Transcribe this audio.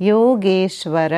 Yogeshwar